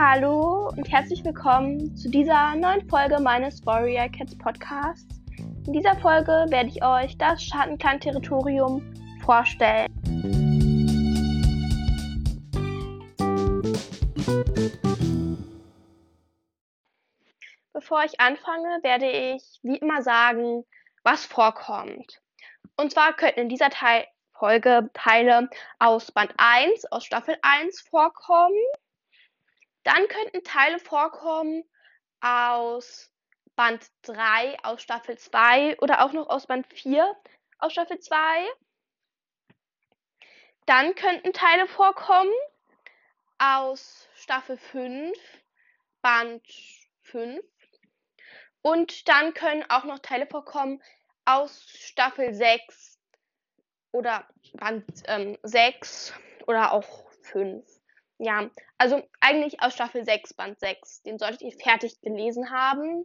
Hallo und herzlich willkommen zu dieser neuen Folge meines Warrior Cats Podcasts. In dieser Folge werde ich euch das Schattenklan-Territorium vorstellen. Bevor ich anfange, werde ich wie immer sagen, was vorkommt. Und zwar könnten in dieser Teil Folge Teile aus Band 1, aus Staffel 1 vorkommen. Dann könnten Teile vorkommen aus Band 3, aus Staffel 2 oder auch noch aus Band 4 aus Staffel 2. Dann könnten Teile vorkommen aus Staffel 5, Band 5. Und dann können auch noch Teile vorkommen aus Staffel 6, oder Band ähm, 6 oder auch 5. Ja, also eigentlich aus Staffel 6, Band 6. Den solltet ihr fertig gelesen haben.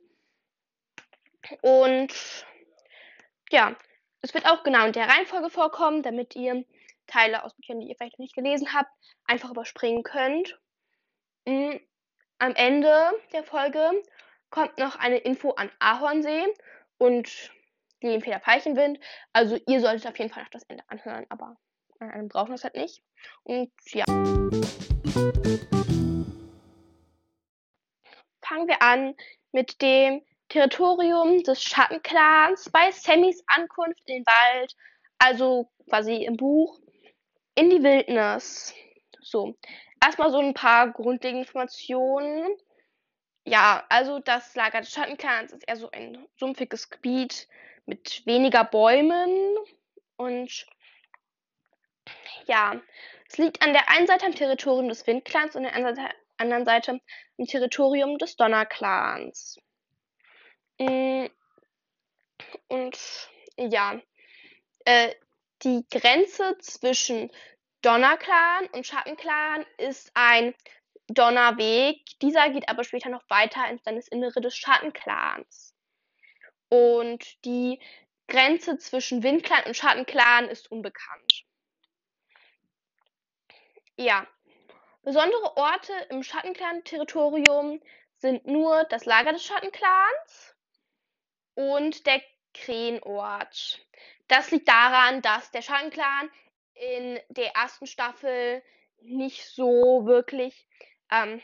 Und ja, es wird auch genau in der Reihenfolge vorkommen, damit ihr Teile aus Büchern, die ihr vielleicht noch nicht gelesen habt, einfach überspringen könnt. Mhm. Am Ende der Folge kommt noch eine Info an Ahornsee und die im Federpeilchenwind. Also ihr solltet auf jeden Fall noch das Ende anhören, aber äh, brauchen das halt nicht. Und ja. Fangen wir an mit dem Territorium des Schattenclans bei Sammys Ankunft in den Wald, also quasi im Buch, in die Wildnis. So, erstmal so ein paar grundlegende Informationen. Ja, also das Lager des Schattenclans ist eher so ein sumpfiges Gebiet mit weniger Bäumen und ja, es liegt an der einen Seite am Territorium des Windclans und an der anderen Seite am Territorium des Donnerclans. Mm, und ja, äh, die Grenze zwischen Donnerclan und Schattenclan ist ein Donnerweg. Dieser geht aber später noch weiter ins Landesinnere des Schattenclans. Und die Grenze zwischen Windclan und Schattenclan ist unbekannt. Ja. Besondere Orte im Schattenclan-Territorium sind nur das Lager des Schattenclans und der Krähenort. Das liegt daran, dass der Schattenclan in der ersten Staffel nicht so wirklich ähm,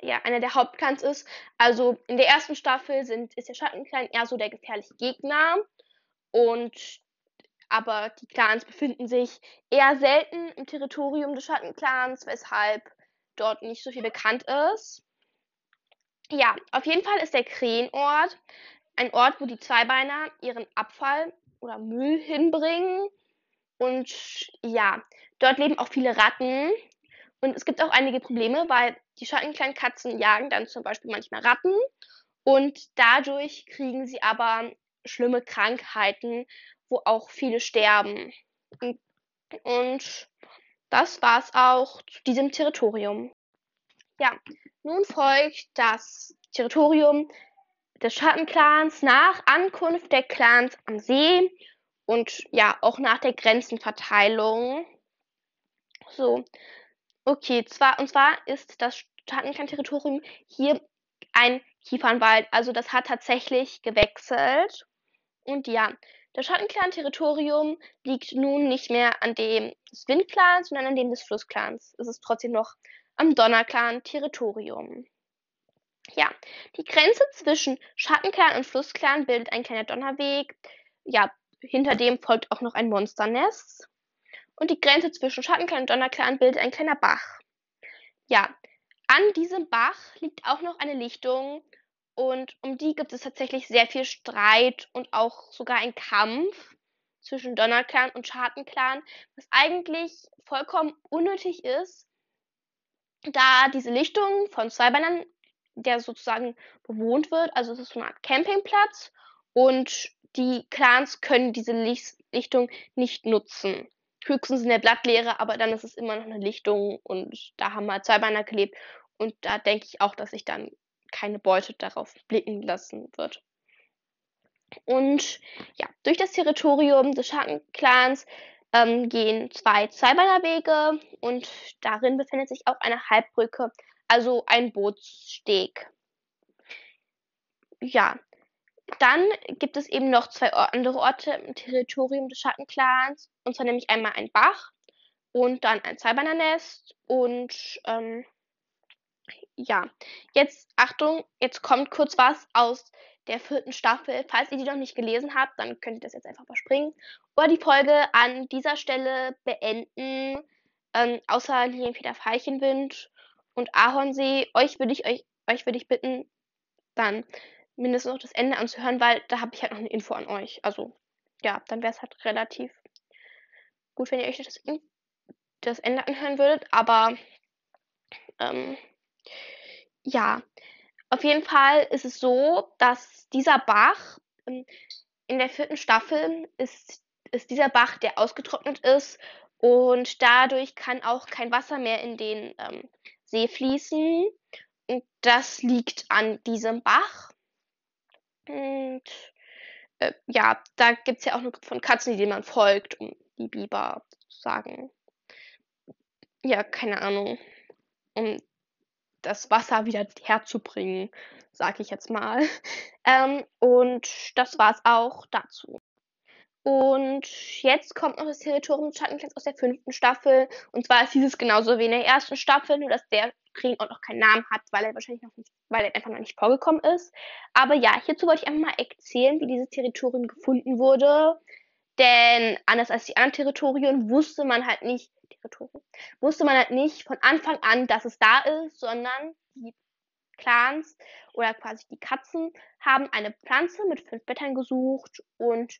ja, einer der Hauptclans ist. Also in der ersten Staffel sind, ist der Schattenclan eher so der gefährliche Gegner. Und aber die Clans befinden sich eher selten im Territorium des Schattenclans, weshalb dort nicht so viel bekannt ist. Ja, auf jeden Fall ist der Krähenort ein Ort, wo die Zweibeiner ihren Abfall oder Müll hinbringen. Und ja, dort leben auch viele Ratten. Und es gibt auch einige Probleme, weil die schattenkleinen Katzen jagen dann zum Beispiel manchmal Ratten und dadurch kriegen sie aber schlimme Krankheiten, wo auch viele sterben. Und das war's auch zu diesem Territorium. Ja, nun folgt das Territorium des Schattenclans nach Ankunft der Clans am See und ja, auch nach der Grenzenverteilung. So, Okay, zwar, und zwar ist das Schattenklan-Territorium hier ein Kiefernwald. Also das hat tatsächlich gewechselt. Und ja, das Schattenklan-Territorium liegt nun nicht mehr an dem des Windclans, sondern an dem des Flussclans. Es ist trotzdem noch am Donnerclan-Territorium. Ja, die Grenze zwischen Schattenclan und Flussclan bildet ein kleiner Donnerweg. Ja, hinter dem folgt auch noch ein Monsternest und die Grenze zwischen Schattenclan und Donnerclan bildet ein kleiner Bach. Ja, an diesem Bach liegt auch noch eine Lichtung und um die gibt es tatsächlich sehr viel Streit und auch sogar ein Kampf zwischen Donnerclan und Schattenclan, was eigentlich vollkommen unnötig ist, da diese Lichtung von Zweibeinern, der sozusagen bewohnt wird, also es ist so eine Art Campingplatz und die Clans können diese Lichtung nicht nutzen. Höchstens in der Blattlehre, aber dann ist es immer noch eine Lichtung und da haben halt Zweibeiner gelebt und da denke ich auch, dass sich dann keine Beute darauf blicken lassen wird. Und ja, durch das Territorium des Schattenclans ähm, gehen zwei Zweibeiner und darin befindet sich auch eine Halbbrücke also ein Bootssteg. Ja, dann gibt es eben noch zwei andere Orte im Territorium des Schattenclans. Und zwar nämlich einmal ein Bach und dann ein Zweibeinernest. Und ähm, ja, jetzt Achtung, jetzt kommt kurz was aus der vierten Staffel. Falls ihr die noch nicht gelesen habt, dann könnt ihr das jetzt einfach überspringen. Oder die Folge an dieser Stelle beenden. Ähm, außer Lilienpeter Veilchenwind und Ahornsee. Euch würde ich euch, euch würde ich bitten, dann mindestens noch das Ende anzuhören, weil da habe ich halt noch eine Info an euch. Also, ja, dann wäre es halt relativ gut, wenn ihr euch das, das Ende anhören würdet. Aber, ähm, ja, auf jeden Fall ist es so, dass dieser Bach ähm, in der vierten Staffel ist, ist dieser Bach, der ausgetrocknet ist und dadurch kann auch kein Wasser mehr in den ähm, See fließen. Und das liegt an diesem Bach. Und äh, ja, da gibt es ja auch eine Gruppe von Katzen, denen man folgt, um die Biber sozusagen, ja, keine Ahnung, um das Wasser wieder herzubringen, sag ich jetzt mal. Ähm, und das war's auch dazu. Und jetzt kommt noch das Territorium des Schattenclans aus der fünften Staffel. Und zwar ist dieses genauso wie in der ersten Staffel, nur dass der Kringort noch keinen Namen hat, weil er wahrscheinlich noch nicht, weil er einfach noch nicht vorgekommen ist. Aber ja, hierzu wollte ich einfach mal erzählen, wie dieses Territorium gefunden wurde. Denn anders als die anderen Territorien wusste man halt nicht, Territorium, wusste man halt nicht von Anfang an, dass es da ist, sondern die Clans oder quasi die Katzen haben eine Pflanze mit fünf Blättern gesucht und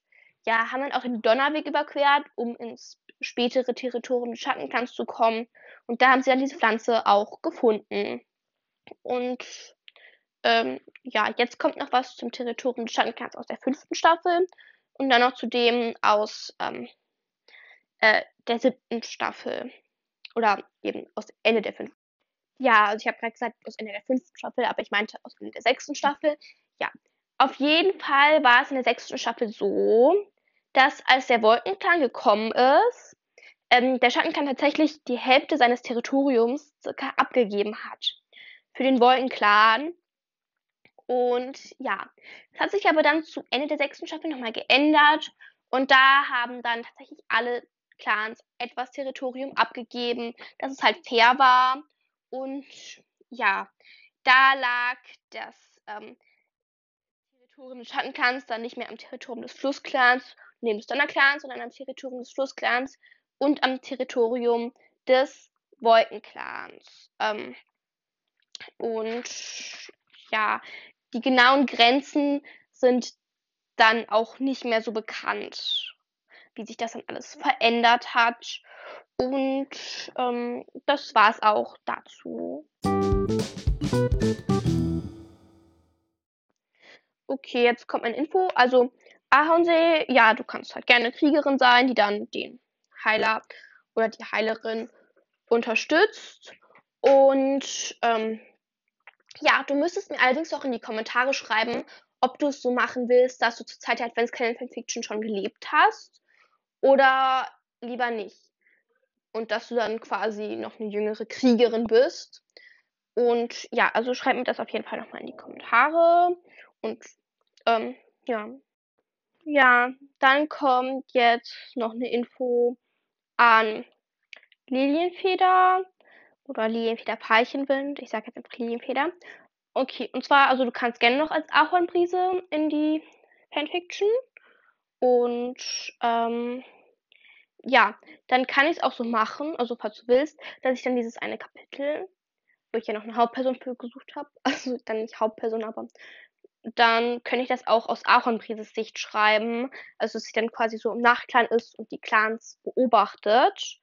ja, haben dann auch den Donnerweg überquert, um ins spätere Territorium des Schattenclans zu kommen. Und da haben sie dann diese Pflanze auch gefunden. Und ähm, ja, jetzt kommt noch was zum Territorium des Schattenclans aus der fünften Staffel und dann noch zu dem aus ähm, äh, der siebten Staffel. Oder eben aus Ende der fünften. Ja, also ich habe gerade gesagt aus Ende der fünften Staffel, aber ich meinte aus Ende der sechsten Staffel. Ja, auf jeden Fall war es in der sechsten Staffel so, dass als der Wolkenclan gekommen ist, ähm, der Schattenclan tatsächlich die Hälfte seines Territoriums circa abgegeben hat für den Wolkenclan. Und ja, das hat sich aber dann zu Ende der sechsten Staffel nochmal geändert. Und da haben dann tatsächlich alle Clans etwas Territorium abgegeben, dass es halt fair war. Und ja, da lag das ähm, Territorium des Schattenclans dann nicht mehr am Territorium des Flussclans, neben des Donnerclans, sondern am Territorium des Flussclans und am Territorium des Wolkenclans. Ähm, und ja, die genauen Grenzen sind dann auch nicht mehr so bekannt, wie sich das dann alles verändert hat. Und ähm, das war es auch dazu. Okay, jetzt kommt ein Info. Also Ahornsee, ja, du kannst halt gerne Kriegerin sein, die dann den Heiler oder die Heilerin unterstützt. Und ähm, ja, du müsstest mir allerdings auch in die Kommentare schreiben, ob du es so machen willst, dass du zur Zeit der Adventskalender Fanfiction schon gelebt hast oder lieber nicht. Und dass du dann quasi noch eine jüngere Kriegerin bist. Und ja, also schreib mir das auf jeden Fall nochmal in die Kommentare. Und ähm, ja. Ja, dann kommt jetzt noch eine Info an Lilienfeder oder Lilienfeder Peilchenwind. Ich sage jetzt einfach Lilienfeder. Okay, und zwar, also du kannst gerne noch als Ahornbrise in die Fanfiction. Und ähm, ja, dann kann ich es auch so machen, also falls du willst, dass ich dann dieses eine Kapitel, wo ich ja noch eine Hauptperson für gesucht habe, also dann nicht Hauptperson, aber dann könnte ich das auch aus Ahornbrises Sicht schreiben. Also, dass sie dann quasi so im Nachklan ist und die Clans beobachtet.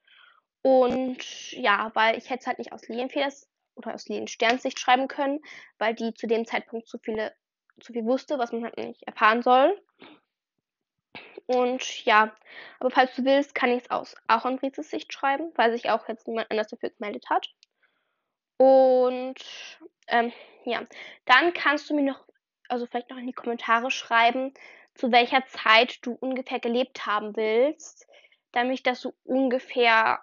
Und ja, weil ich hätte es halt nicht aus Lilienfeders oder aus Liliensterns Sicht schreiben können, weil die zu dem Zeitpunkt zu viele, zu viel wusste, was man halt nicht erfahren soll. Und ja, aber falls du willst, kann ich es aus Ahornbrises Sicht schreiben, weil sich auch jetzt niemand anders dafür gemeldet hat. Und ähm, ja, dann kannst du mir noch also vielleicht noch in die Kommentare schreiben, zu welcher Zeit du ungefähr gelebt haben willst, damit ich das so ungefähr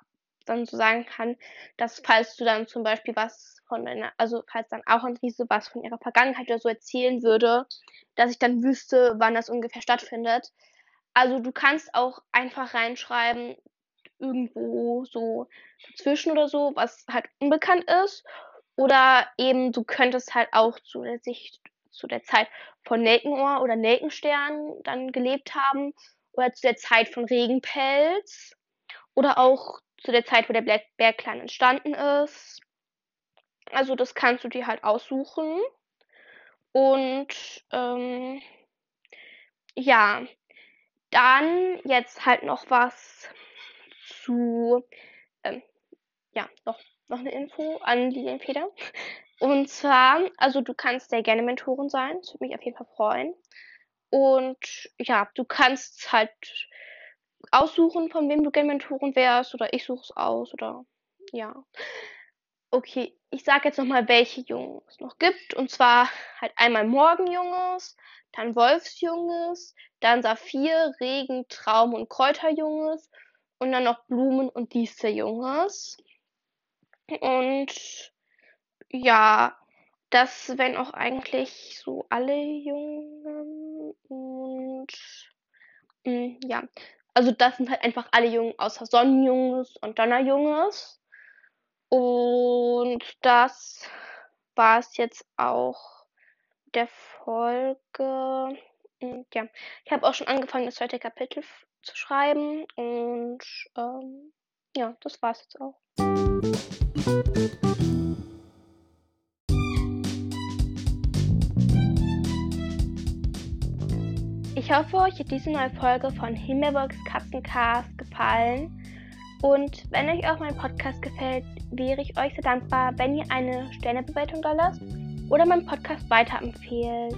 dann so sagen kann, dass falls du dann zum Beispiel was von deiner, also falls dann auch ein Riese was von ihrer Vergangenheit oder so erzählen würde, dass ich dann wüsste, wann das ungefähr stattfindet. Also du kannst auch einfach reinschreiben, irgendwo so dazwischen oder so, was halt unbekannt ist. Oder eben du könntest halt auch zu der Sicht, zu der Zeit von Nelkenohr oder Nelkenstern dann gelebt haben. Oder zu der Zeit von Regenpelz. Oder auch zu der Zeit, wo der Bergklein entstanden ist. Also das kannst du dir halt aussuchen. Und ähm, ja, dann jetzt halt noch was zu, ähm, ja, noch, noch eine Info an Lilienfeder. Und zwar, also du kannst sehr gerne Mentorin sein. Das würde mich auf jeden Fall freuen. Und ja, du kannst halt aussuchen, von wem du gerne Mentorin wärst. Oder ich suche es aus. Oder ja. Okay, ich sage jetzt nochmal, welche Jungen es noch gibt. Und zwar halt einmal Morgenjunges, dann Wolfsjunges, dann Saphir, Regen, Traum und Kräuterjunges und dann noch Blumen und Disteljunges. Und ja, das wären auch eigentlich so alle Jungen. Und mm, ja, also das sind halt einfach alle Jungen außer Sonnenjunges und Donnerjunges. Und das war es jetzt auch der Folge. Und ja, ich habe auch schon angefangen, das zweite Kapitel zu schreiben. Und ähm, ja, das war es jetzt auch. Ich hoffe, euch hat diese neue Folge von Himmelburgs Katzencast gefallen. Und wenn euch auch mein Podcast gefällt, wäre ich euch sehr dankbar, wenn ihr eine Sternebewertung da lasst oder meinen Podcast weiterempfehlt.